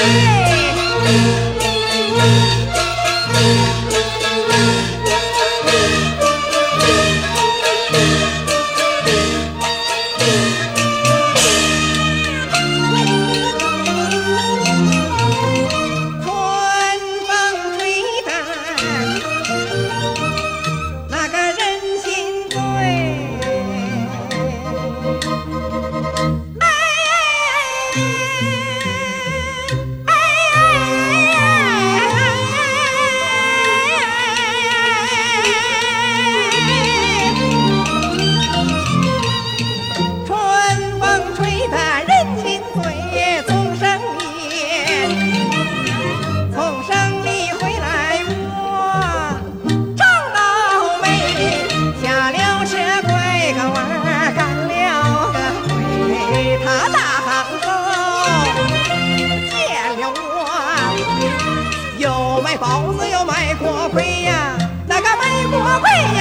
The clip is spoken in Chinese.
Hey! 卖包子要卖锅盔呀，那个卖锅盔。